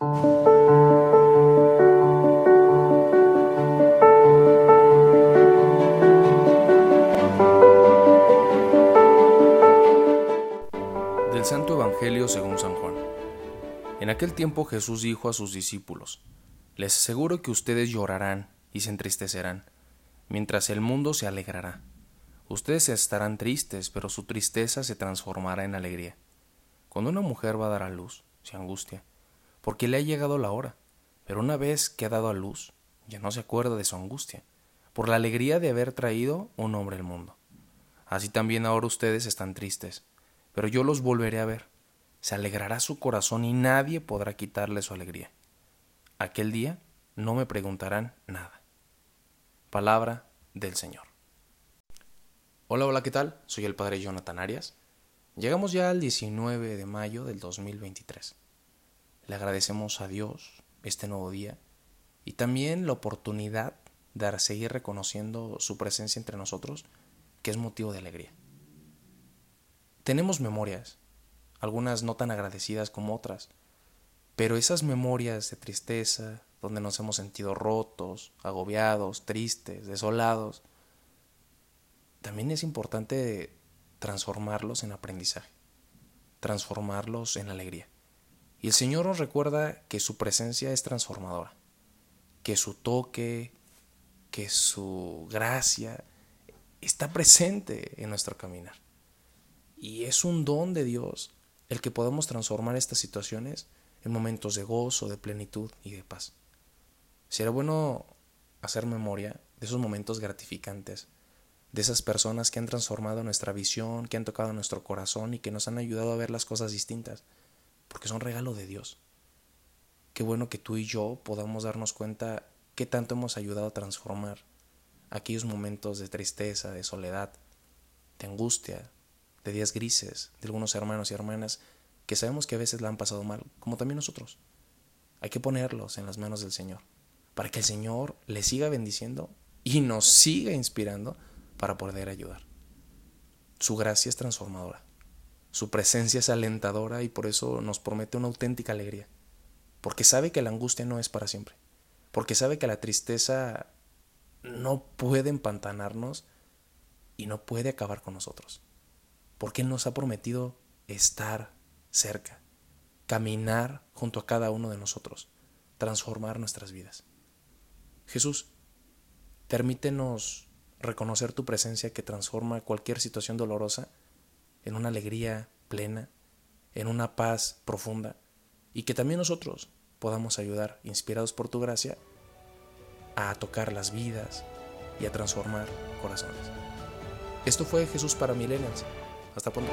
Del Santo Evangelio según San Juan. En aquel tiempo Jesús dijo a sus discípulos, Les aseguro que ustedes llorarán y se entristecerán, mientras el mundo se alegrará. Ustedes estarán tristes, pero su tristeza se transformará en alegría. Cuando una mujer va a dar a luz, se angustia, porque le ha llegado la hora, pero una vez que ha dado a luz, ya no se acuerda de su angustia, por la alegría de haber traído un hombre al mundo. Así también ahora ustedes están tristes, pero yo los volveré a ver. Se alegrará su corazón y nadie podrá quitarle su alegría. Aquel día no me preguntarán nada. Palabra del Señor. Hola, hola, ¿qué tal? Soy el Padre Jonathan Arias. Llegamos ya al 19 de mayo del 2023. Le agradecemos a Dios este nuevo día y también la oportunidad de seguir reconociendo su presencia entre nosotros, que es motivo de alegría. Tenemos memorias, algunas no tan agradecidas como otras, pero esas memorias de tristeza, donde nos hemos sentido rotos, agobiados, tristes, desolados, también es importante transformarlos en aprendizaje, transformarlos en alegría. Y el Señor nos recuerda que su presencia es transformadora, que su toque, que su gracia está presente en nuestro caminar. Y es un don de Dios el que podamos transformar estas situaciones en momentos de gozo, de plenitud y de paz. Será bueno hacer memoria de esos momentos gratificantes de esas personas que han transformado nuestra visión, que han tocado nuestro corazón y que nos han ayudado a ver las cosas distintas, porque son regalo de Dios. Qué bueno que tú y yo podamos darnos cuenta qué tanto hemos ayudado a transformar aquellos momentos de tristeza, de soledad, de angustia, de días grises de algunos hermanos y hermanas que sabemos que a veces la han pasado mal, como también nosotros. Hay que ponerlos en las manos del Señor, para que el Señor les siga bendiciendo y nos siga inspirando para poder ayudar. Su gracia es transformadora. Su presencia es alentadora y por eso nos promete una auténtica alegría. Porque sabe que la angustia no es para siempre. Porque sabe que la tristeza no puede empantanarnos y no puede acabar con nosotros. Porque Él nos ha prometido estar cerca, caminar junto a cada uno de nosotros, transformar nuestras vidas. Jesús, permítenos reconocer tu presencia que transforma cualquier situación dolorosa en una alegría plena, en una paz profunda, y que también nosotros podamos ayudar, inspirados por tu gracia, a tocar las vidas y a transformar corazones. Esto fue Jesús para Millennials. Hasta pronto.